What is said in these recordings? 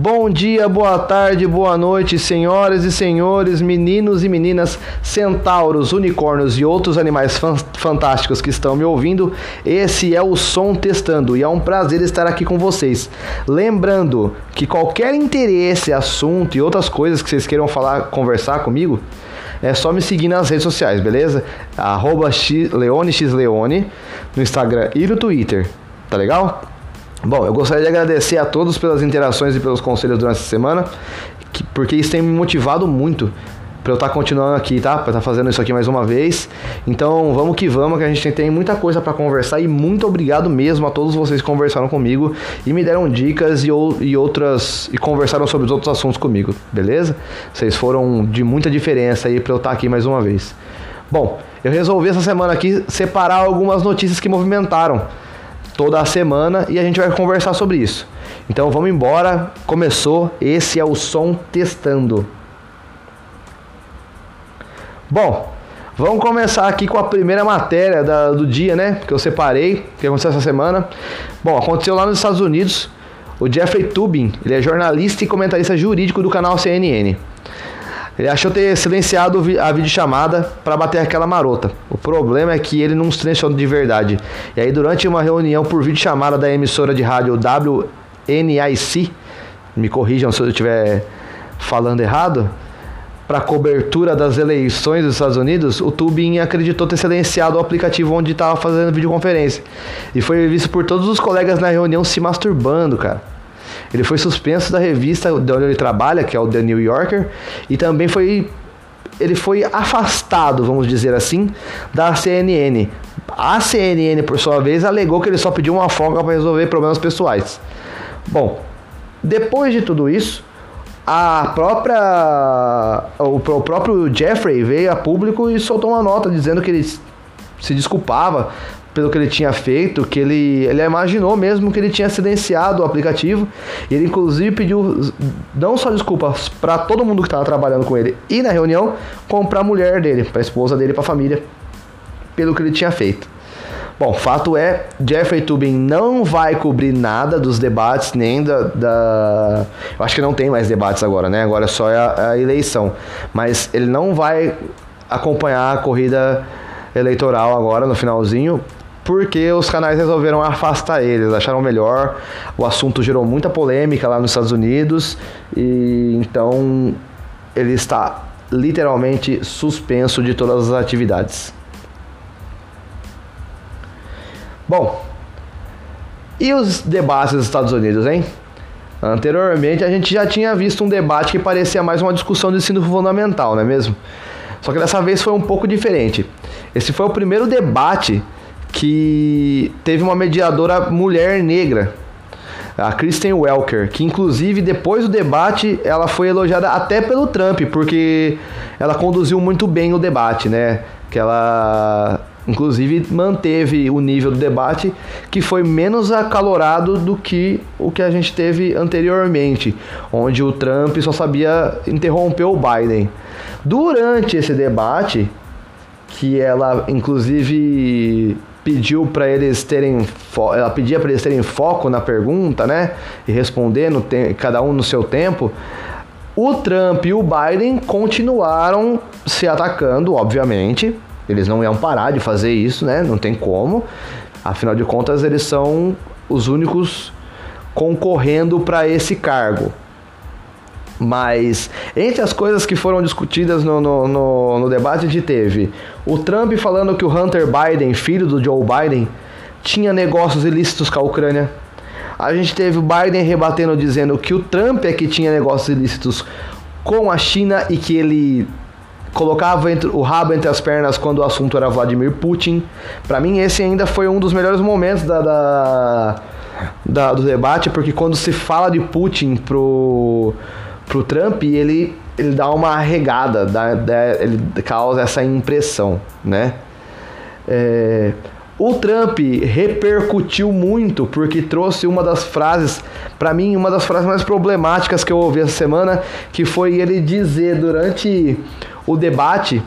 Bom dia, boa tarde, boa noite, senhoras e senhores, meninos e meninas, centauros, unicórnios e outros animais fan fantásticos que estão me ouvindo. Esse é o Som Testando e é um prazer estar aqui com vocês. Lembrando que qualquer interesse, assunto e outras coisas que vocês queiram falar, conversar comigo, é só me seguir nas redes sociais, beleza? Arroba no Instagram e no Twitter, tá legal? Bom, eu gostaria de agradecer a todos pelas interações e pelos conselhos durante essa semana, que, porque isso tem me motivado muito para eu estar tá continuando aqui, tá? Para estar tá fazendo isso aqui mais uma vez. Então, vamos que vamos, que a gente tem muita coisa para conversar e muito obrigado mesmo a todos vocês que conversaram comigo e me deram dicas e, e outras e conversaram sobre os outros assuntos comigo, beleza? Vocês foram de muita diferença aí para eu estar tá aqui mais uma vez. Bom, eu resolvi essa semana aqui separar algumas notícias que movimentaram toda a semana e a gente vai conversar sobre isso. Então vamos embora, começou, esse é o som testando. Bom, vamos começar aqui com a primeira matéria da, do dia, né? Que eu separei, que aconteceu essa semana. Bom, aconteceu lá nos Estados Unidos. O Jeffrey Tubin, ele é jornalista e comentarista jurídico do canal CNN. Ele achou ter silenciado a videochamada para bater aquela marota. O problema é que ele não silenciou de verdade. E aí, durante uma reunião por videochamada da emissora de rádio WNIC, me corrijam se eu estiver falando errado, para cobertura das eleições dos Estados Unidos, o Tubin acreditou ter silenciado o aplicativo onde estava fazendo videoconferência. E foi visto por todos os colegas na reunião se masturbando, cara. Ele foi suspenso da revista de onde ele trabalha, que é o The New Yorker, e também foi ele foi afastado, vamos dizer assim, da CNN. A CNN, por sua vez, alegou que ele só pediu uma folga para resolver problemas pessoais. Bom, depois de tudo isso, a própria o, o próprio Jeffrey veio a público e soltou uma nota dizendo que ele se desculpava pelo que ele tinha feito, que ele, ele imaginou mesmo que ele tinha silenciado o aplicativo. E ele inclusive pediu não só desculpas para todo mundo que estava trabalhando com ele e na reunião, como para a mulher dele, para a esposa dele, para a família, pelo que ele tinha feito. Bom, fato é, Jeffrey Tubin não vai cobrir nada dos debates, nem da, da, Eu acho que não tem mais debates agora, né? Agora só é a, a eleição. Mas ele não vai acompanhar a corrida eleitoral agora no finalzinho, porque os canais resolveram afastar eles, acharam melhor. O assunto gerou muita polêmica lá nos Estados Unidos e então ele está literalmente suspenso de todas as atividades. Bom, e os debates dos Estados Unidos, hein? Anteriormente a gente já tinha visto um debate que parecia mais uma discussão de ensino fundamental, não é mesmo? Só que dessa vez foi um pouco diferente. Esse foi o primeiro debate que teve uma mediadora mulher negra, a Kristen Welker, que inclusive depois do debate ela foi elogiada até pelo Trump, porque ela conduziu muito bem o debate, né? Que ela inclusive manteve o nível do debate que foi menos acalorado do que o que a gente teve anteriormente, onde o Trump só sabia interromper o Biden. Durante esse debate, que ela inclusive pediu para eles terem ela pedia para eles terem foco na pergunta, né? E responder no cada um no seu tempo. O Trump e o Biden continuaram se atacando, obviamente. Eles não iam parar de fazer isso, né? Não tem como. Afinal de contas, eles são os únicos concorrendo para esse cargo. Mas entre as coisas que foram discutidas no, no, no, no, debate, a gente teve o Trump falando que o Hunter Biden, filho do Joe Biden, tinha negócios ilícitos com a Ucrânia. A gente teve o Biden rebatendo dizendo que o Trump é que tinha negócios ilícitos com a China e que ele colocava entre, o rabo entre as pernas quando o assunto era Vladimir Putin. Para mim, esse ainda foi um dos melhores momentos da, da, da, do debate, porque quando se fala de Putin pro pro Trump, ele, ele dá uma arregada, dá, dá, ele causa essa impressão, né? É, o Trump repercutiu muito porque trouxe uma das frases, para mim, uma das frases mais problemáticas que eu ouvi essa semana, que foi ele dizer durante o debate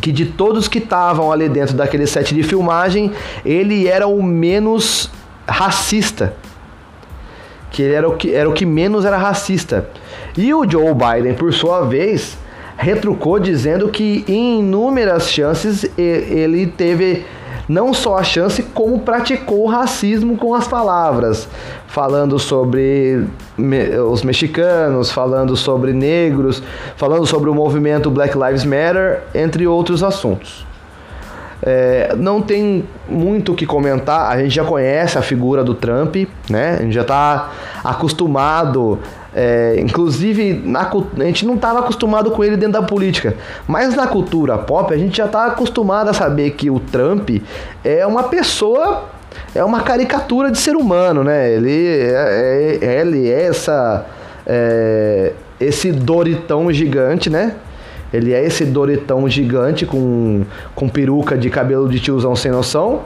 que de todos que estavam ali dentro daquele set de filmagem, ele era o menos racista que ele era o que, era o que menos era racista. E o Joe Biden, por sua vez, retrucou dizendo que em inúmeras chances ele teve não só a chance, como praticou o racismo com as palavras, falando sobre os mexicanos, falando sobre negros, falando sobre o movimento Black Lives Matter, entre outros assuntos. É, não tem muito o que comentar, a gente já conhece a figura do Trump, né? A gente já está acostumado é, inclusive, na, a gente não estava acostumado com ele dentro da política, mas na cultura pop a gente já está acostumado a saber que o Trump é uma pessoa, é uma caricatura de ser humano, né? Ele é, é ele é essa, é, esse Doritão gigante, né? Ele é esse Doritão gigante com, com peruca de cabelo de tiozão sem noção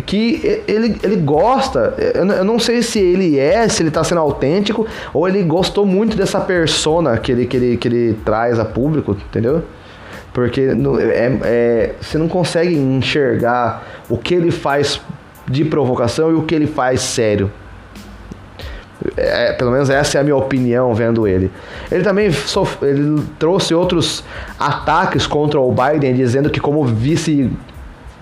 que ele, ele gosta, eu não sei se ele é, se ele está sendo autêntico, ou ele gostou muito dessa persona que ele, que ele, que ele traz a público, entendeu? Porque é, é, você não consegue enxergar o que ele faz de provocação e o que ele faz sério. É, pelo menos essa é a minha opinião vendo ele. Ele também ele trouxe outros ataques contra o Biden, dizendo que como vice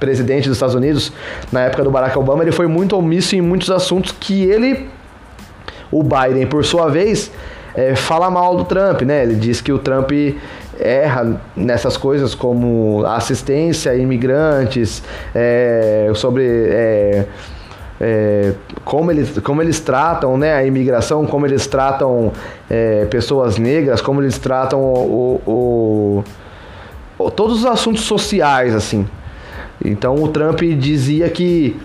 presidente dos Estados Unidos, na época do Barack Obama, ele foi muito omisso em muitos assuntos que ele, o Biden, por sua vez, é, fala mal do Trump, né? Ele diz que o Trump erra nessas coisas como assistência a imigrantes, é, sobre é, é, como, eles, como eles tratam né, a imigração, como eles tratam é, pessoas negras, como eles tratam o, o, o, todos os assuntos sociais, assim. Então o Trump dizia que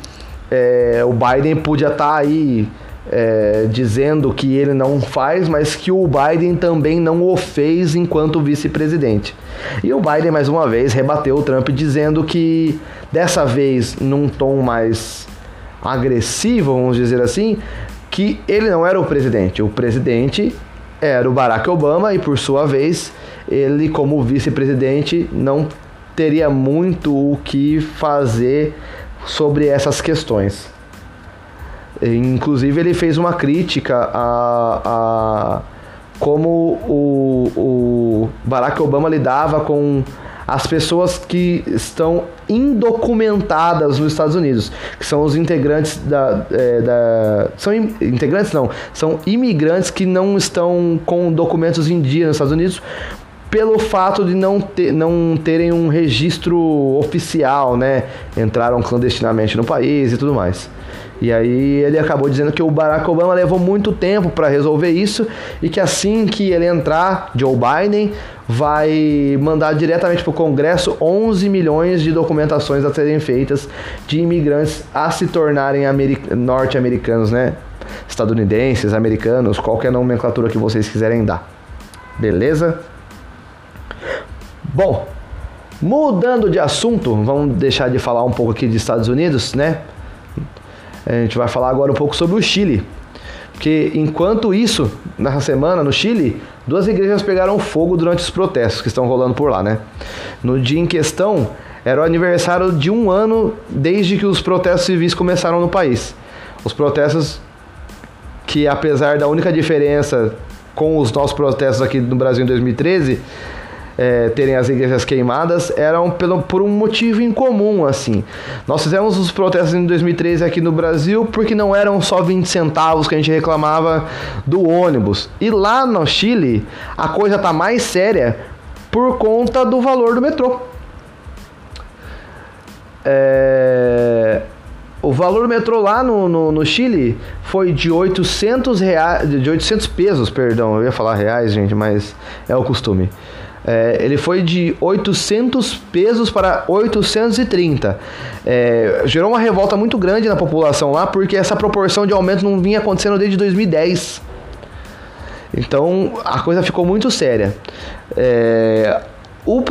é, o Biden podia estar tá aí é, dizendo que ele não faz, mas que o Biden também não o fez enquanto vice-presidente. E o Biden, mais uma vez, rebateu o Trump dizendo que dessa vez, num tom mais agressivo, vamos dizer assim, que ele não era o presidente. O presidente era o Barack Obama e, por sua vez, ele, como vice-presidente, não teria muito o que fazer sobre essas questões. Inclusive, ele fez uma crítica a, a como o, o Barack Obama lidava com as pessoas que estão indocumentadas nos Estados Unidos, que são os integrantes da, é, da são integrantes não, são imigrantes que não estão com documentos em dia nos Estados Unidos pelo fato de não, ter, não terem um registro oficial, né? Entraram clandestinamente no país e tudo mais. E aí ele acabou dizendo que o Barack Obama levou muito tempo para resolver isso e que assim que ele entrar, Joe Biden vai mandar diretamente para o Congresso 11 milhões de documentações a serem feitas de imigrantes a se tornarem norte-americanos, né? Estadunidenses, americanos, qualquer nomenclatura que vocês quiserem dar. Beleza? Bom, mudando de assunto, vamos deixar de falar um pouco aqui de Estados Unidos, né? A gente vai falar agora um pouco sobre o Chile. Porque enquanto isso, nessa semana no Chile, duas igrejas pegaram fogo durante os protestos que estão rolando por lá, né? No dia em questão, era o aniversário de um ano desde que os protestos civis começaram no país. Os protestos que, apesar da única diferença com os nossos protestos aqui no Brasil em 2013, é, terem as igrejas queimadas eram pelo, por um motivo incomum, assim. Nós fizemos os protestos em 2013 aqui no Brasil porque não eram só 20 centavos que a gente reclamava do ônibus. E lá no Chile, a coisa tá mais séria por conta do valor do metrô. É... O valor do metrô lá no, no, no, Chile foi de 800 reais, de 800 pesos, perdão, eu ia falar reais, gente, mas é o costume. É, ele foi de 800 pesos para 830. É, gerou uma revolta muito grande na população lá, porque essa proporção de aumento não vinha acontecendo desde 2010. Então a coisa ficou muito séria. É, o,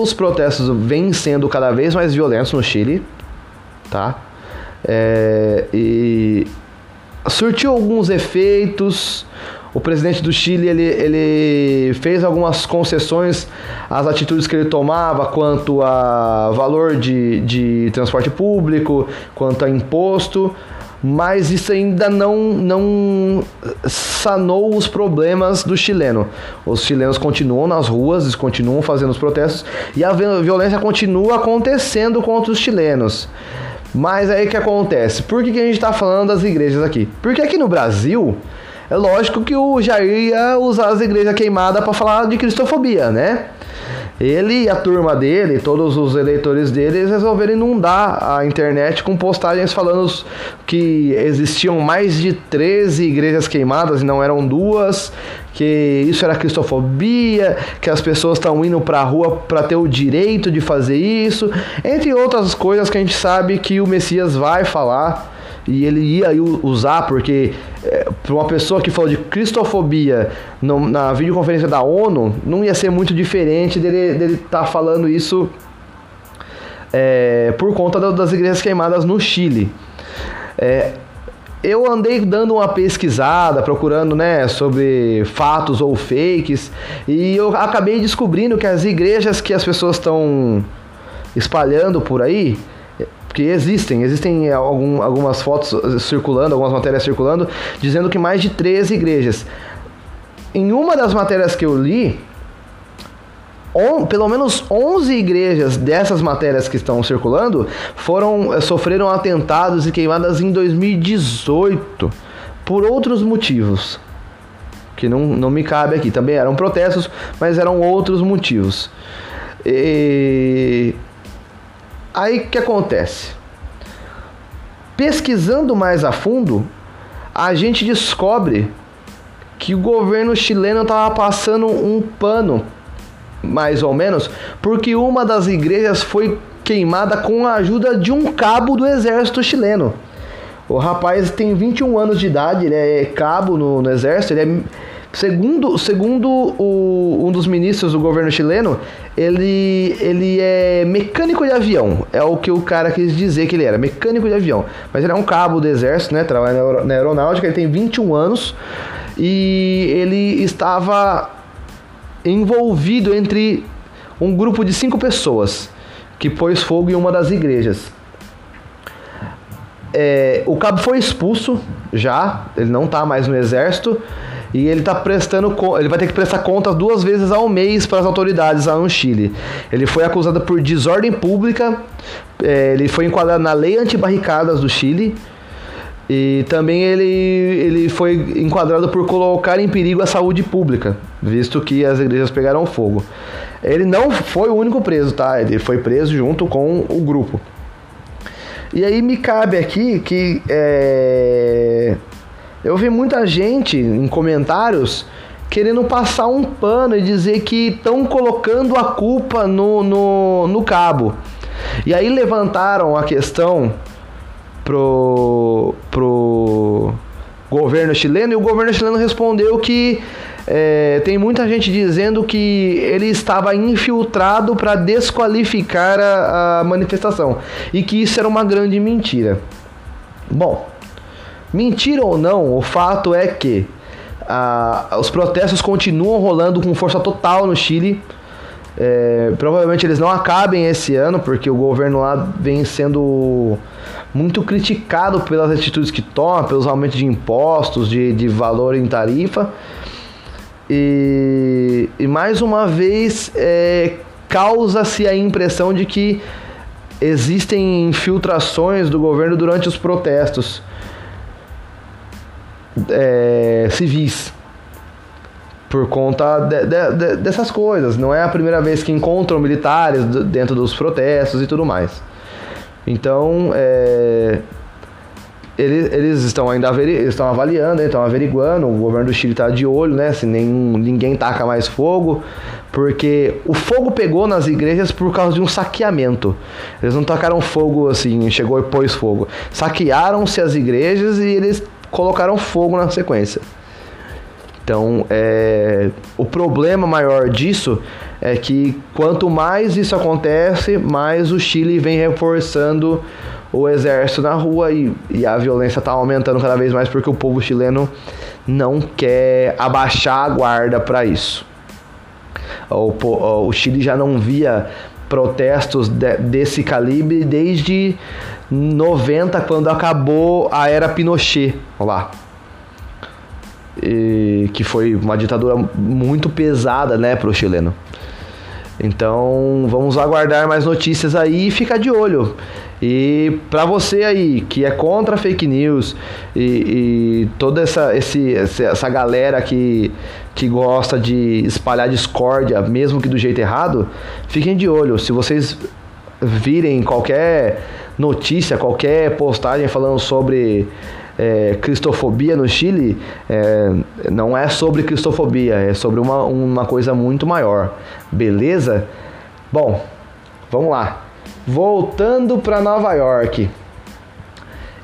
os protestos vêm sendo cada vez mais violentos no Chile, tá? É, e surtiu alguns efeitos. O presidente do Chile ele, ele fez algumas concessões às atitudes que ele tomava quanto a valor de, de transporte público, quanto a imposto, mas isso ainda não, não sanou os problemas do chileno. Os chilenos continuam nas ruas, continuam fazendo os protestos e a violência continua acontecendo contra os chilenos. Mas aí o que acontece? Por que, que a gente está falando das igrejas aqui? Porque aqui no Brasil, é lógico que o Jair ia usar as igrejas queimadas para falar de cristofobia, né? Ele e a turma dele, todos os eleitores dele, resolveram inundar a internet com postagens falando que existiam mais de 13 igrejas queimadas e não eram duas, que isso era cristofobia, que as pessoas estão indo para a rua para ter o direito de fazer isso, entre outras coisas que a gente sabe que o Messias vai falar e ele ia usar porque é, para uma pessoa que falou de cristofobia no, na videoconferência da ONU, não ia ser muito diferente dele estar tá falando isso é, por conta das igrejas queimadas no Chile. É, eu andei dando uma pesquisada, procurando né, sobre fatos ou fakes, e eu acabei descobrindo que as igrejas que as pessoas estão espalhando por aí, porque existem, existem algum, algumas fotos circulando, algumas matérias circulando, dizendo que mais de 13 igrejas. Em uma das matérias que eu li, on, pelo menos 11 igrejas dessas matérias que estão circulando foram sofreram atentados e queimadas em 2018 por outros motivos que não, não me cabe aqui. Também eram protestos, mas eram outros motivos. E Aí o que acontece? Pesquisando mais a fundo, a gente descobre que o governo chileno estava passando um pano, mais ou menos, porque uma das igrejas foi queimada com a ajuda de um cabo do exército chileno. O rapaz tem 21 anos de idade, ele é cabo no, no exército, ele é Segundo, segundo o, um dos ministros do governo chileno, ele, ele é mecânico de avião. É o que o cara quis dizer que ele era, mecânico de avião. Mas ele é um cabo do exército, né? Trabalha na aeronáutica, ele tem 21 anos e ele estava envolvido entre um grupo de cinco pessoas que pôs fogo em uma das igrejas. É, o cabo foi expulso já, ele não está mais no exército e ele tá prestando ele vai ter que prestar contas duas vezes ao mês para as autoridades lá no Chile. Ele foi acusado por desordem pública, é, ele foi enquadrado na lei antibarricadas do Chile. E também ele, ele foi enquadrado por colocar em perigo a saúde pública, visto que as igrejas pegaram fogo. Ele não foi o único preso, tá? Ele foi preso junto com o grupo. E aí me cabe aqui que é, eu vi muita gente em comentários querendo passar um pano e dizer que estão colocando a culpa no, no, no cabo. E aí levantaram a questão pro, pro governo chileno e o governo chileno respondeu que é, tem muita gente dizendo que ele estava infiltrado para desqualificar a, a manifestação e que isso era uma grande mentira. Bom, Mentira ou não, o fato é que os protestos continuam rolando com força total no Chile. É, provavelmente eles não acabem esse ano, porque o governo lá vem sendo muito criticado pelas atitudes que toma, pelos aumentos de impostos, de, de valor em tarifa. E, e mais uma vez é, causa-se a impressão de que existem infiltrações do governo durante os protestos é, civis por conta de, de, de, dessas coisas. Não é a primeira vez que encontram militares dentro dos protestos e tudo mais. Então, é, eles, eles estão ainda estão avaliando, estão averiguando. O governo do Chile está de olho, né? Se nenhum, ninguém taca mais fogo, porque o fogo pegou nas igrejas por causa de um saqueamento. Eles não tacaram fogo assim, chegou e pôs fogo. Saquearam-se as igrejas e eles colocaram fogo na sequência. Então, é, o problema maior disso é que quanto mais isso acontece, mais o Chile vem reforçando o exército na rua e, e a violência está aumentando cada vez mais porque o povo chileno não quer abaixar a guarda para isso. O, o Chile já não via protestos de, desse calibre desde 90, quando acabou a era Pinochet lá. E, que foi uma ditadura muito pesada, né, pro chileno. Então, vamos aguardar mais notícias aí e ficar de olho. E para você aí que é contra fake news e, e toda essa, esse, essa galera que, que gosta de espalhar discórdia, mesmo que do jeito errado, fiquem de olho. Se vocês virem qualquer notícia, qualquer postagem falando sobre é, cristofobia no Chile, é, não é sobre cristofobia, é sobre uma, uma coisa muito maior. Beleza? Bom, vamos lá. Voltando para Nova York.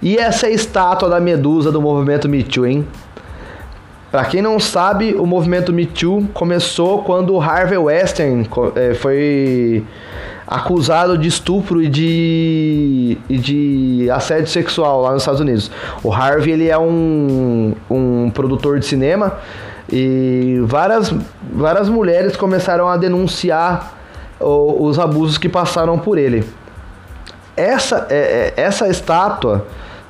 E essa é estátua da Medusa do movimento Me Too, hein? Para quem não sabe, o movimento Me Too começou quando o Harvey Weinstein é, foi acusado de estupro e de, e de assédio sexual lá nos Estados Unidos. O Harvey ele é um, um produtor de cinema e várias, várias mulheres começaram a denunciar os abusos que passaram por ele. Essa, é, é, essa estátua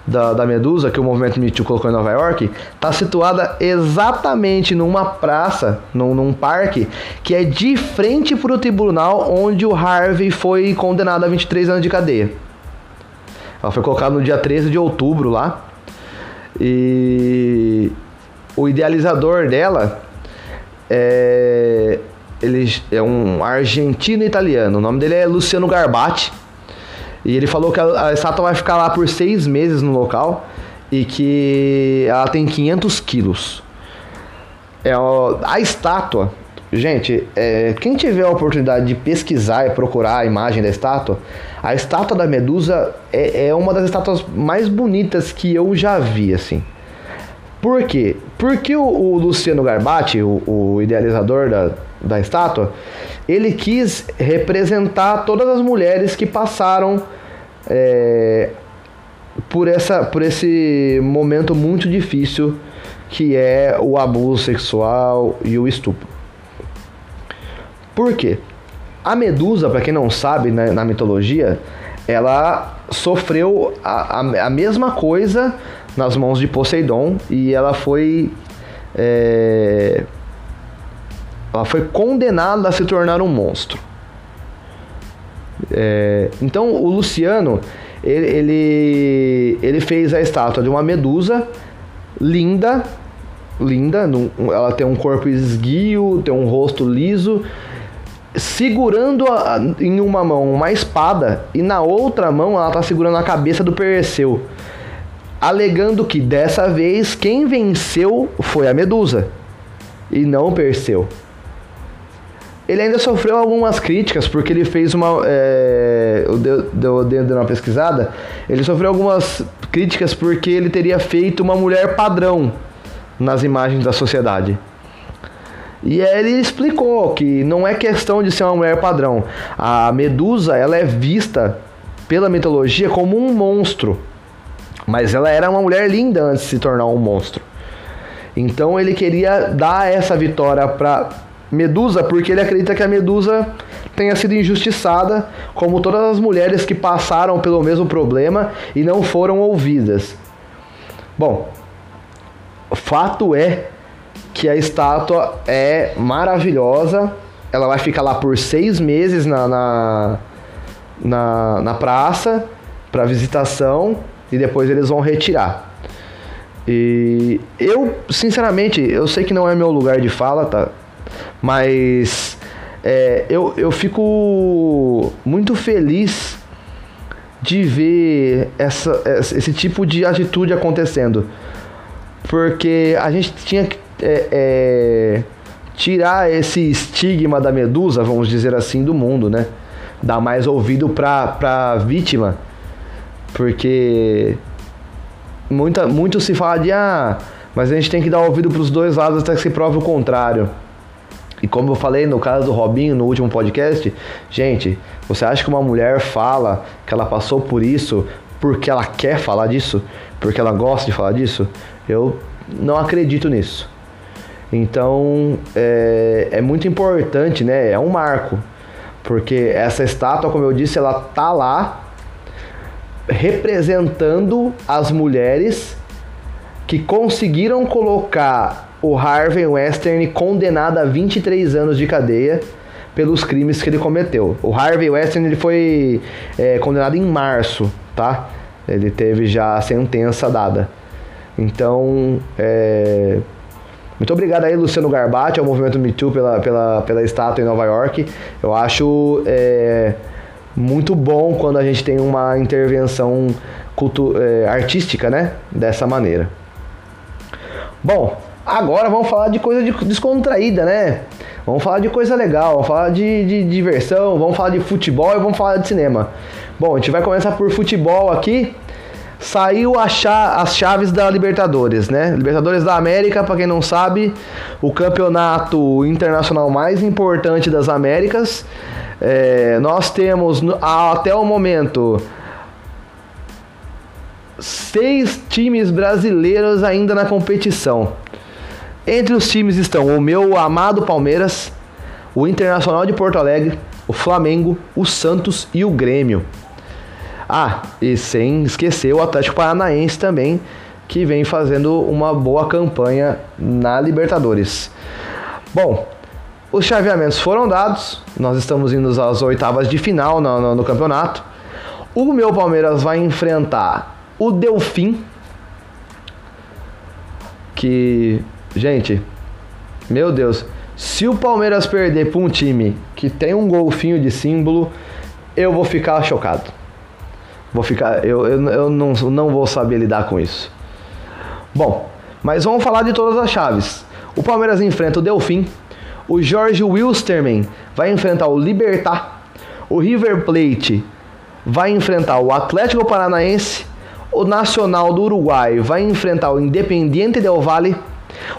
da, da Medusa, que o movimento Me Too colocou em Nova York, está situada exatamente numa praça, num, num parque, que é de frente para o tribunal onde o Harvey foi condenado a 23 anos de cadeia. Ela foi colocada no dia 13 de outubro lá. E o idealizador dela é, ele é um argentino italiano. O nome dele é Luciano Garbatti. E ele falou que a, a estátua vai ficar lá por seis meses no local e que ela tem 500 quilos. É, a estátua, gente, é, quem tiver a oportunidade de pesquisar e procurar a imagem da estátua, a estátua da Medusa é, é uma das estátuas mais bonitas que eu já vi, assim. Por quê? Porque o, o Luciano Garbatti, o, o idealizador da, da estátua, ele quis representar todas as mulheres que passaram é, por, essa, por esse momento muito difícil que é o abuso sexual e o estupro. Por quê? A Medusa, para quem não sabe, né, na mitologia, ela sofreu a, a, a mesma coisa nas mãos de Poseidon e ela foi é, ela foi condenada a se tornar um monstro. É, então o Luciano ele, ele, ele fez a estátua de uma medusa linda, linda, ela tem um corpo esguio, tem um rosto liso, segurando a, em uma mão uma espada e na outra mão ela está segurando a cabeça do Perseu alegando que dessa vez quem venceu foi a Medusa e não Perseu. Ele ainda sofreu algumas críticas porque ele fez uma. É, eu deu dentro uma pesquisada. Ele sofreu algumas críticas porque ele teria feito uma mulher padrão nas imagens da sociedade. E ele explicou que não é questão de ser uma mulher padrão. A Medusa ela é vista pela mitologia como um monstro. Mas ela era uma mulher linda antes de se tornar um monstro. Então ele queria dar essa vitória para Medusa porque ele acredita que a Medusa tenha sido injustiçada, como todas as mulheres que passaram pelo mesmo problema e não foram ouvidas. Bom, fato é que a estátua é maravilhosa. Ela vai ficar lá por seis meses na, na, na, na praça para visitação e depois eles vão retirar. E eu, sinceramente, eu sei que não é meu lugar de fala, tá? Mas é, eu, eu fico muito feliz de ver essa, esse tipo de atitude acontecendo. Porque a gente tinha que é, é, tirar esse estigma da medusa, vamos dizer assim, do mundo, né? Dar mais ouvido pra, pra vítima porque muita, muito se fala de ah, mas a gente tem que dar ouvido para os dois lados até que se prove o contrário. E como eu falei no caso do Robinho no último podcast, gente, você acha que uma mulher fala que ela passou por isso porque ela quer falar disso? Porque ela gosta de falar disso? Eu não acredito nisso. Então é, é muito importante, né? É um marco Porque essa estátua, como eu disse, ela tá lá representando as mulheres que conseguiram colocar o Harvey Weinstein condenado a 23 anos de cadeia pelos crimes que ele cometeu. O Harvey Weinstein ele foi é, condenado em março, tá? Ele teve já a sentença dada. Então, é, muito obrigado aí, Luciano Garbati, ao movimento Me Too pela, pela, pela estátua em Nova York. Eu acho é, muito bom quando a gente tem uma intervenção cultu é, artística, né? Dessa maneira. Bom, agora vamos falar de coisa de, descontraída, né? Vamos falar de coisa legal, vamos falar de, de, diversão, vamos falar de futebol e vamos falar de cinema. Bom, a gente vai começar por futebol aqui. Saiu cha as chaves da Libertadores, né? Libertadores da América, para quem não sabe, o campeonato internacional mais importante das Américas. É, nós temos até o momento seis times brasileiros ainda na competição. Entre os times estão o meu amado Palmeiras, o Internacional de Porto Alegre, o Flamengo, o Santos e o Grêmio. Ah, e sem esquecer o Atlético Paranaense também, que vem fazendo uma boa campanha na Libertadores. Bom, os chaveamentos foram dados, nós estamos indo às oitavas de final no, no, no campeonato. O meu Palmeiras vai enfrentar o Delfim, que, gente, meu Deus, se o Palmeiras perder para um time que tem um golfinho de símbolo, eu vou ficar chocado. Vou ficar, eu, eu, eu não, não vou saber lidar com isso. Bom, mas vamos falar de todas as chaves. O Palmeiras enfrenta o Delfim, o Jorge Wilstermann vai enfrentar o Libertar, o River Plate vai enfrentar o Atlético Paranaense o Nacional do Uruguai vai enfrentar o Independiente del Valle,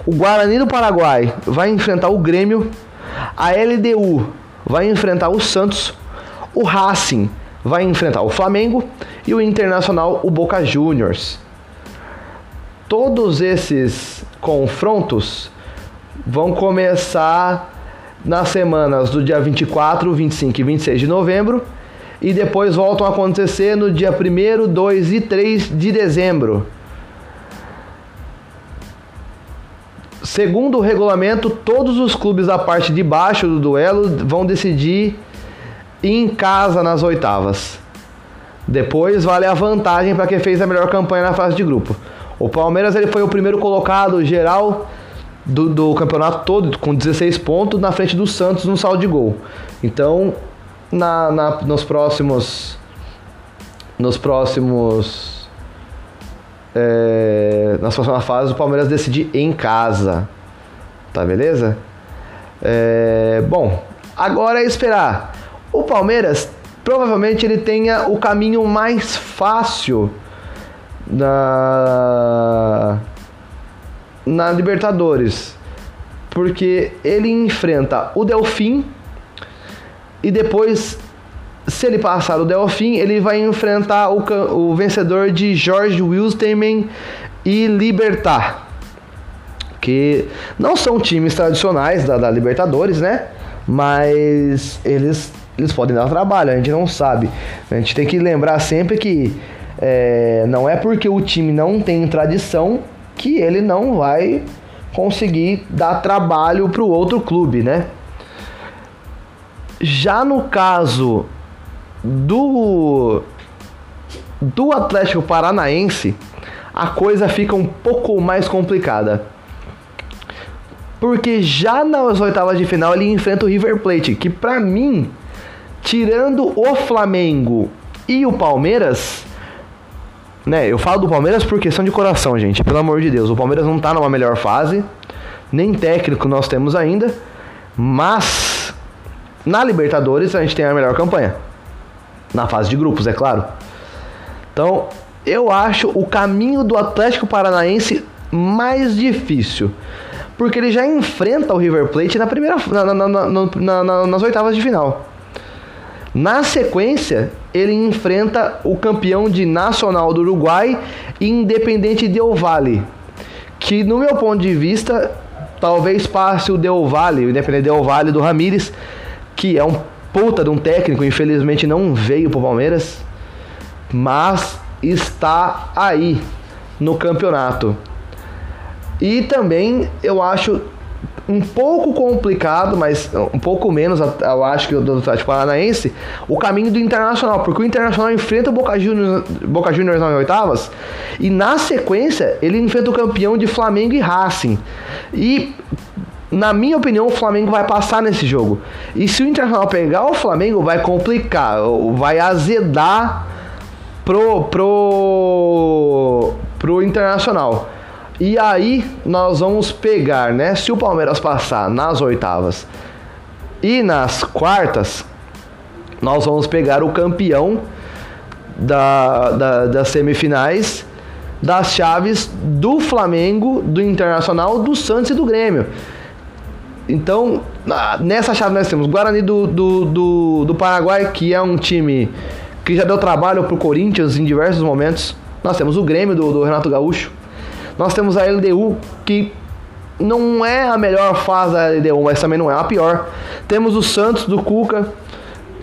o Guarani do Paraguai vai enfrentar o Grêmio, a LDU vai enfrentar o Santos, o Racing vai enfrentar o Flamengo e o Internacional o Boca Juniors. Todos esses confrontos vão começar nas semanas do dia 24, 25 e 26 de novembro e depois voltam a acontecer no dia 1, 2 e 3 de dezembro. Segundo o regulamento, todos os clubes da parte de baixo do duelo vão decidir em casa nas oitavas. Depois vale a vantagem para quem fez a melhor campanha na fase de grupo. O Palmeiras ele foi o primeiro colocado geral do, do campeonato todo, com 16 pontos, na frente do Santos no saldo de gol. Então na, na, nos próximos nos próximos é, nas próximas fases o Palmeiras decidir em casa. Tá beleza? É, bom agora é esperar. O Palmeiras provavelmente ele tenha o caminho mais fácil na na Libertadores porque ele enfrenta o Delfim e depois, se ele passar o Delfim, ele vai enfrentar o, o vencedor de George Wilstermann e Libertar. Que não são times tradicionais da, da Libertadores, né? Mas eles, eles podem dar trabalho, a gente não sabe. A gente tem que lembrar sempre que é, não é porque o time não tem tradição que ele não vai conseguir dar trabalho para o outro clube, né? Já no caso do do Atlético Paranaense, a coisa fica um pouco mais complicada. Porque já nas oitavas de final ele enfrenta o River Plate, que para mim, tirando o Flamengo e o Palmeiras, né? Eu falo do Palmeiras por questão de coração, gente. Pelo amor de Deus, o Palmeiras não tá numa melhor fase, nem técnico nós temos ainda, mas na Libertadores a gente tem a melhor campanha. Na fase de grupos, é claro. Então, eu acho o caminho do Atlético Paranaense mais difícil. Porque ele já enfrenta o River Plate na primeira, na, na, na, nas oitavas de final. Na sequência, ele enfrenta o campeão de Nacional do Uruguai Independente Del Valle. Que, no meu ponto de vista, talvez passe o Del Valle, o Independente Del Valle do Ramírez, que é um puta de um técnico, infelizmente não veio pro Palmeiras, mas está aí no campeonato. E também eu acho um pouco complicado, mas um pouco menos, eu acho que o do Atlético Paranaense, o caminho do Internacional, porque o Internacional enfrenta o Boca Juniors, Boca Juniors nas oitavas e na sequência ele enfrenta o campeão de Flamengo e Racing. E na minha opinião, o Flamengo vai passar nesse jogo. E se o Internacional pegar o Flamengo, vai complicar, vai azedar pro pro pro Internacional. E aí nós vamos pegar, né? Se o Palmeiras passar nas oitavas e nas quartas, nós vamos pegar o campeão da, da, das semifinais das chaves do Flamengo, do Internacional, do Santos e do Grêmio. Então, nessa chave nós temos Guarani do, do, do, do Paraguai, que é um time que já deu trabalho pro Corinthians em diversos momentos. Nós temos o Grêmio do, do Renato Gaúcho. Nós temos a LDU, que não é a melhor fase da LDU, mas também não é a pior. Temos o Santos do Cuca,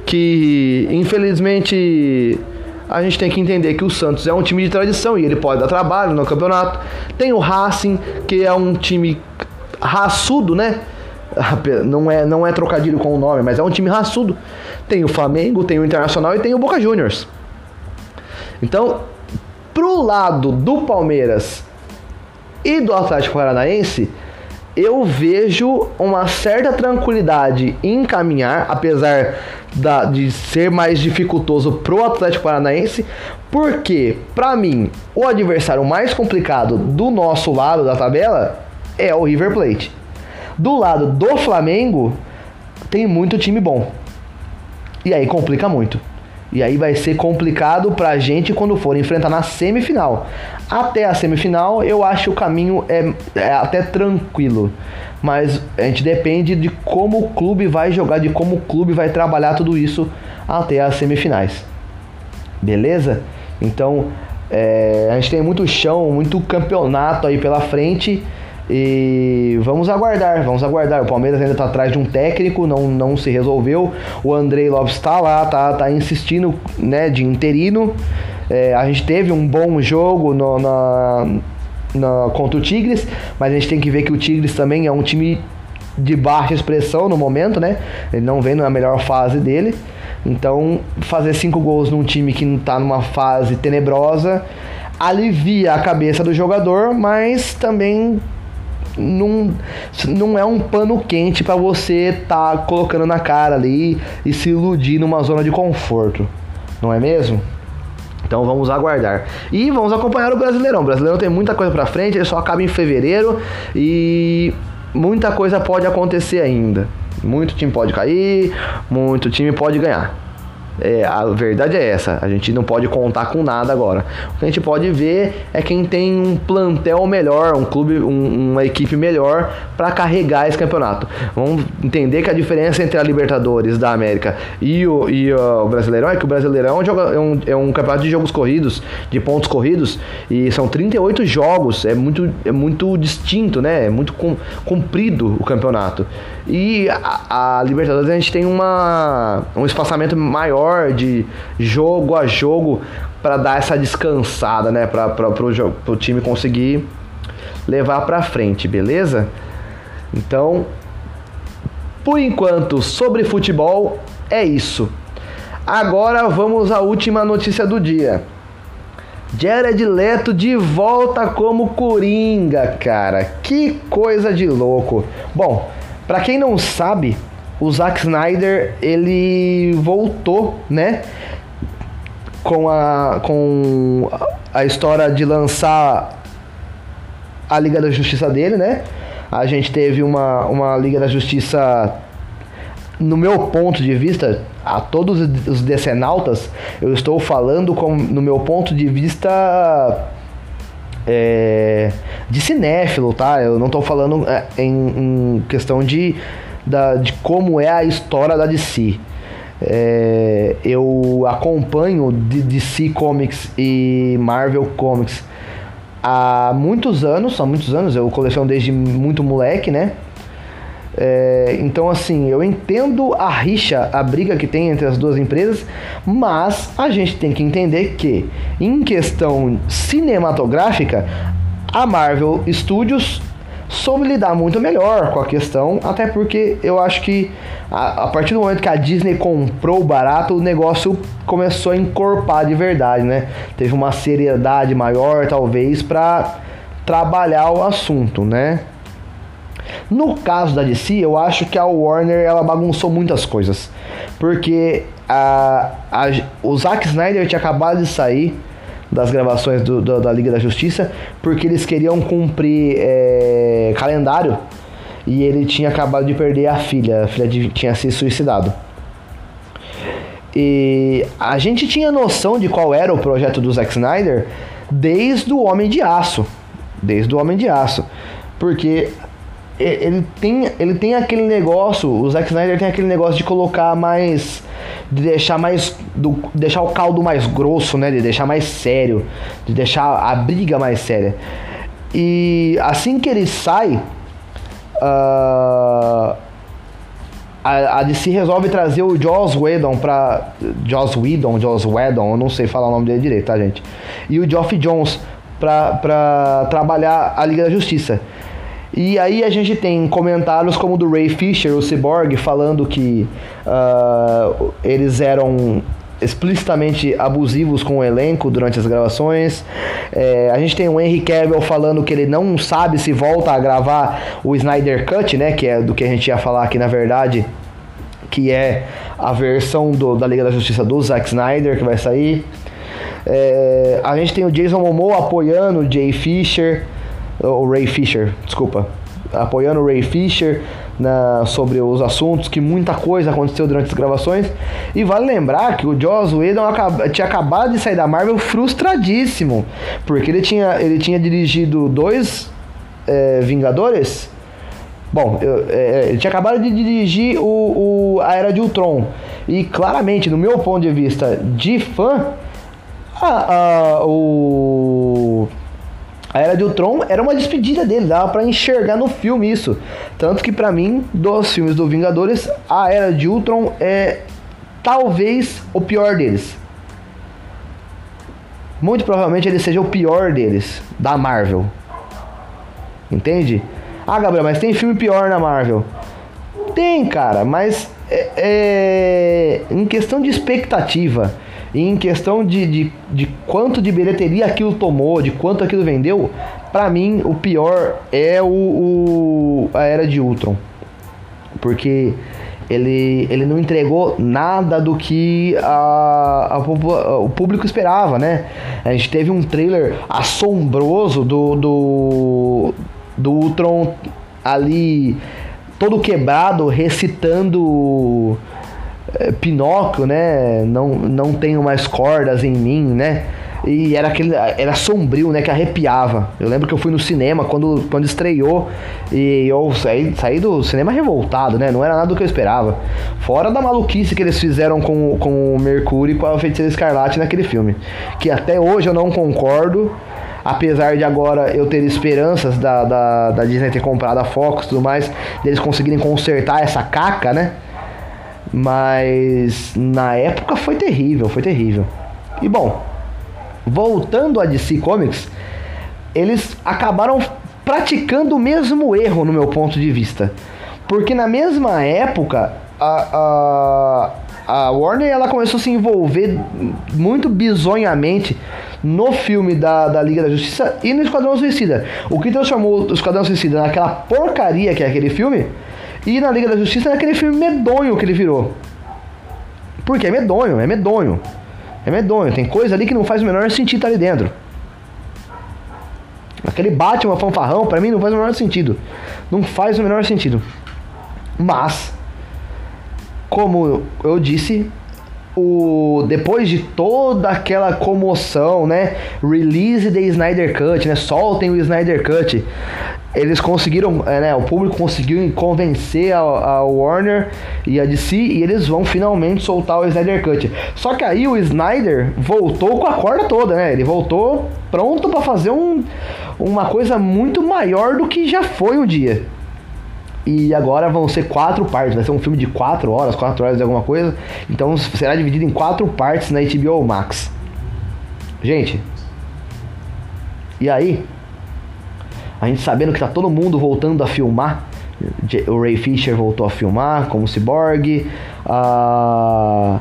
que infelizmente a gente tem que entender que o Santos é um time de tradição e ele pode dar trabalho no campeonato. Tem o Racing, que é um time raçudo, né? Não é, não é trocadilho com o nome, mas é um time raçudo. Tem o Flamengo, tem o Internacional e tem o Boca Juniors. Então, pro lado do Palmeiras e do Atlético Paranaense, eu vejo uma certa tranquilidade em caminhar, apesar da, de ser mais dificultoso pro Atlético Paranaense, porque, para mim, o adversário mais complicado do nosso lado da tabela é o River Plate. Do lado do Flamengo, tem muito time bom. E aí complica muito. E aí vai ser complicado pra gente quando for enfrentar na semifinal. Até a semifinal, eu acho que o caminho é, é, até tranquilo. Mas a gente depende de como o clube vai jogar, de como o clube vai trabalhar tudo isso até as semifinais. Beleza? Então, é, a gente tem muito chão, muito campeonato aí pela frente. E vamos aguardar, vamos aguardar. O Palmeiras ainda está atrás de um técnico, não, não se resolveu. O Andrei Lopes está lá, tá, tá insistindo né, de interino. É, a gente teve um bom jogo no, na, na, contra o Tigres, mas a gente tem que ver que o Tigres também é um time de baixa expressão no momento, né? Ele não vem na melhor fase dele. Então, fazer cinco gols num time que não está numa fase tenebrosa alivia a cabeça do jogador, mas também não, não é um pano quente para você tá colocando na cara ali e se iludir numa zona de conforto, não é mesmo? Então vamos aguardar. E vamos acompanhar o Brasileirão. O Brasileirão tem muita coisa para frente, ele só acaba em fevereiro e muita coisa pode acontecer ainda. Muito time pode cair, muito time pode ganhar. É, a verdade é essa, a gente não pode contar com nada agora. O que a gente pode ver é quem tem um plantel melhor, um clube, um, uma equipe melhor para carregar esse campeonato. Vamos entender que a diferença entre a Libertadores da América e o, e o Brasileirão é que o Brasileirão é um, é um campeonato de jogos corridos, de pontos corridos, e são 38 jogos, é muito, é muito distinto, né? É muito com, comprido o campeonato. E a, a Libertadores a gente tem uma, um espaçamento maior de jogo a jogo para dar essa descansada, né? Para o time conseguir levar para frente, beleza? Então, por enquanto, sobre futebol é isso. Agora vamos à última notícia do dia. Jared Leto de volta como Coringa, cara. Que coisa de louco. Bom, para quem não sabe, o Zack Snyder ele voltou, né? Com a, com a história de lançar a Liga da Justiça dele, né? A gente teve uma, uma Liga da Justiça, no meu ponto de vista, a todos os decenautas, eu estou falando com, no meu ponto de vista é, de cinéfilo, tá? Eu não estou falando é, em, em questão de da, de como é a história da DC. É, eu acompanho DC Comics e Marvel Comics há muitos anos, são muitos anos, eu coleciono desde muito moleque, né? É, então, assim, eu entendo a rixa, a briga que tem entre as duas empresas, mas a gente tem que entender que, em questão cinematográfica, a Marvel Studios soube lidar muito melhor com a questão, até porque eu acho que a, a, partir do momento que a Disney comprou barato, o negócio começou a encorpar de verdade, né? Teve uma seriedade maior, talvez, para trabalhar o assunto, né? No caso da DC, eu acho que a Warner ela bagunçou muitas coisas, porque a, a, o Zack Snyder tinha acabado de sair das gravações do, do, da Liga da Justiça, porque eles queriam cumprir é, calendário e ele tinha acabado de perder a filha, a filha de, tinha se suicidado. E a gente tinha noção de qual era o projeto do Zack Snyder desde o Homem de Aço. Desde o Homem de Aço. Porque ele tem, ele tem aquele negócio, o Zack Snyder tem aquele negócio de colocar mais de deixar mais do deixar o caldo mais grosso, né, de deixar mais sério, de deixar a briga mais séria. E assim que ele sai, uh, a, a DC resolve trazer o Joss Whedon pra. Joss Whedon, Joss Whedon, eu não sei falar o nome dele direito, tá, gente? E o Geoff Jones pra, pra trabalhar a Liga da Justiça. E aí a gente tem comentários como do Ray Fisher, o Cyborg, falando que uh, eles eram explicitamente abusivos com o elenco durante as gravações. É, a gente tem o Henry Cavill falando que ele não sabe se volta a gravar o Snyder Cut, né? Que é do que a gente ia falar aqui na verdade, que é a versão do, da Liga da Justiça do Zack Snyder que vai sair. É, a gente tem o Jason Momoa apoiando o Jay Fisher o Ray Fisher, desculpa, apoiando o Ray Fisher na, sobre os assuntos, que muita coisa aconteceu durante as gravações. E vale lembrar que o Joss Whedon acaba, tinha acabado de sair da Marvel frustradíssimo, porque ele tinha, ele tinha dirigido dois é, Vingadores. Bom, eu, é, ele tinha acabado de dirigir o, o, a Era de Ultron. E claramente, no meu ponto de vista de fã, a, a, o a Era de Ultron era uma despedida dele, dava para enxergar no filme isso. Tanto que para mim, dos filmes do Vingadores, a Era de Ultron é talvez o pior deles. Muito provavelmente ele seja o pior deles, da Marvel. Entende? Ah, Gabriel, mas tem filme pior na Marvel. Tem, cara, mas é, é, em questão de expectativa e em questão de, de, de quanto de bilheteria aquilo tomou, de quanto aquilo vendeu, para mim o pior é o, o, a Era de Ultron. Porque ele, ele não entregou nada do que a, a, o público esperava, né? A gente teve um trailer assombroso do, do, do Ultron ali todo quebrado, recitando Pinóquio, né? Não, não tenho mais cordas em mim, né? E era aquele. Era sombrio, né? Que arrepiava. Eu lembro que eu fui no cinema quando, quando estreou. E eu saí, saí do cinema revoltado, né? Não era nada do que eu esperava. Fora da maluquice que eles fizeram com, com o Mercúrio e com a Feiticeira Escarlate naquele filme. Que até hoje eu não concordo. Apesar de agora eu ter esperanças da, da, da Disney ter comprado a Fox e tudo mais, deles conseguirem consertar essa caca, né? Mas na época foi terrível, foi terrível. E bom, voltando a DC Comics, eles acabaram praticando o mesmo erro no meu ponto de vista. Porque na mesma época, a, a, a Warner ela começou a se envolver muito bizonhamente no filme da, da Liga da Justiça e no Esquadrão Suicida. O que transformou o Esquadrão Suicida naquela porcaria que é aquele filme e na Liga da Justiça naquele filme medonho que ele virou. Porque é medonho, é medonho. É medonho. Tem coisa ali que não faz o menor sentido estar ali dentro. Aquele Batman fanfarrão, para mim, não faz o menor sentido. Não faz o menor sentido. Mas, como eu disse, o depois de toda aquela comoção, né? Release the Snyder Cut, né? Soltem o Snyder Cut eles conseguiram, é, né, o público conseguiu convencer a, a, Warner e a DC e eles vão finalmente soltar o Snyder Cut. Só que aí o Snyder voltou com a corda toda, né? Ele voltou pronto para fazer um, uma coisa muito maior do que já foi um dia. E agora vão ser quatro partes. Vai ser um filme de quatro horas, quatro horas de alguma coisa. Então será dividido em quatro partes na HBO Max. Gente. E aí? A gente sabendo que tá todo mundo voltando a filmar. O Ray Fisher voltou a filmar como Cyborg. A,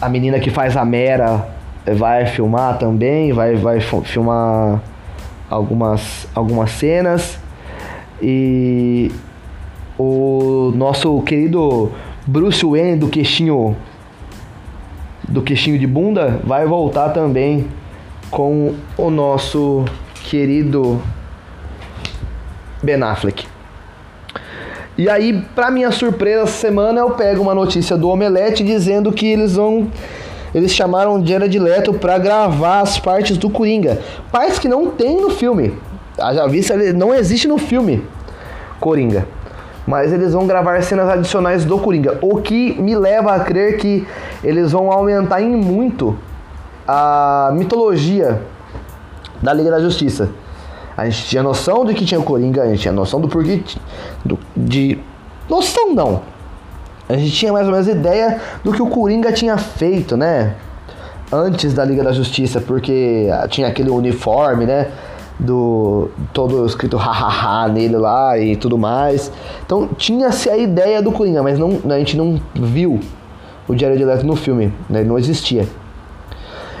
a menina que faz a Mera vai filmar também. Vai, vai filmar algumas, algumas cenas. E o nosso querido Bruce Wayne do queixinho do queixinho de bunda vai voltar também com o nosso querido Ben Affleck. E aí, para minha surpresa, essa semana eu pego uma notícia do Omelete dizendo que eles vão eles chamaram Jared Leto para gravar as partes do Coringa, partes que não tem no filme. Já vista, não existe no filme Coringa. Mas eles vão gravar cenas adicionais do Coringa, o que me leva a crer que eles vão aumentar em muito a mitologia da Liga da Justiça. A gente tinha noção de que tinha o Coringa, a gente tinha noção do porquê. Do, de. Noção não. A gente tinha mais ou menos ideia do que o Coringa tinha feito, né? Antes da Liga da Justiça, porque tinha aquele uniforme, né? do todo escrito hahaha nele lá e tudo mais. Então tinha-se a ideia do Coringa, mas não, a gente não viu o Jared Leto no filme, né? ele não existia.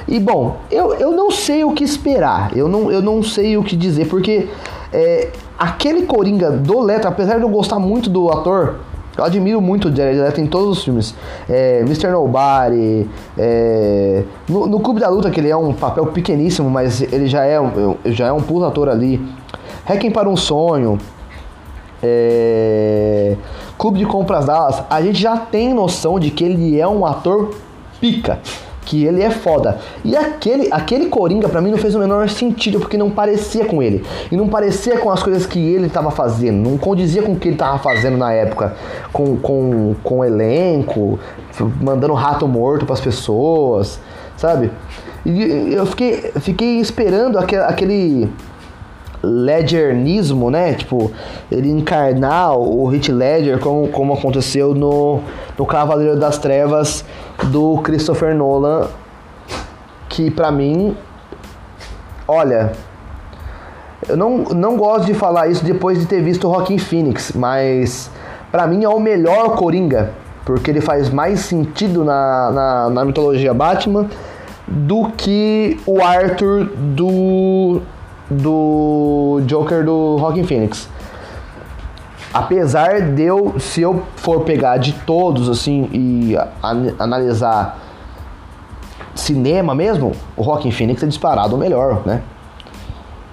E bom, eu, eu não sei o que esperar, eu não, eu não sei o que dizer, porque é, aquele Coringa do Leto, apesar de eu gostar muito do ator, eu admiro muito o Jared Leto em todos os filmes. É, Mr. Nobody, é, no, no, Clube da Luta, que ele é um papel pequeníssimo, mas ele já é, já é um puto ator ali. Hacking para um Sonho, é, Clube de Compras Dallas, a gente já tem noção de que ele é um ator pica que ele é foda. E aquele, aquele Coringa para mim não fez o menor sentido, porque não parecia com ele. E não parecia com as coisas que ele tava fazendo, não condizia com o que ele tava fazendo na época, com, com, com elenco, mandando rato morto para as pessoas, sabe? E eu fiquei, fiquei esperando aquele, aquele ledgernismo, né? Tipo, ele encarnar o Hit Ledger como, como aconteceu no, no Cavaleiro das Trevas do Christopher Nolan, que para mim, olha, eu não, não gosto de falar isso depois de ter visto o Rockin' Phoenix, mas para mim é o melhor Coringa, porque ele faz mais sentido na, na, na mitologia Batman do que o Arthur do do Joker do Rockin' Phoenix. Apesar de eu, se eu for pegar de todos assim e analisar cinema mesmo, o Rockin' Phoenix é disparado o melhor, né?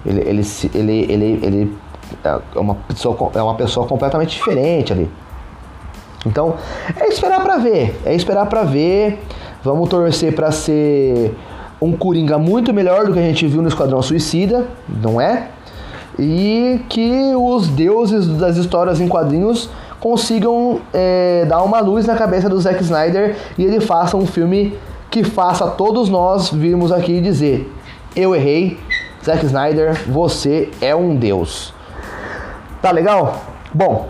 Ele, ele, ele, ele, ele é uma pessoa, é uma pessoa completamente diferente ali. Então, é esperar para ver, é esperar para ver. Vamos torcer para ser um Coringa muito melhor do que a gente viu no Esquadrão Suicida, não é? E que os deuses das histórias em quadrinhos consigam é, dar uma luz na cabeça do Zack Snyder e ele faça um filme que faça todos nós virmos aqui e dizer: Eu errei, Zack Snyder, você é um deus. Tá legal? Bom,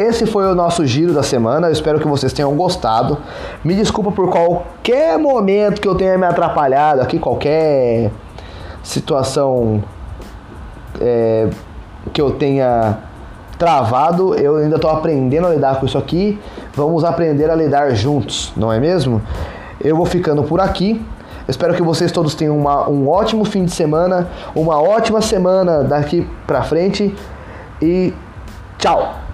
esse foi o nosso giro da semana. Eu espero que vocês tenham gostado. Me desculpa por qualquer momento que eu tenha me atrapalhado aqui, qualquer situação é, que eu tenha travado. Eu ainda estou aprendendo a lidar com isso aqui. Vamos aprender a lidar juntos, não é mesmo? Eu vou ficando por aqui. espero que vocês todos tenham uma, um ótimo fim de semana, uma ótima semana daqui pra frente e tchau!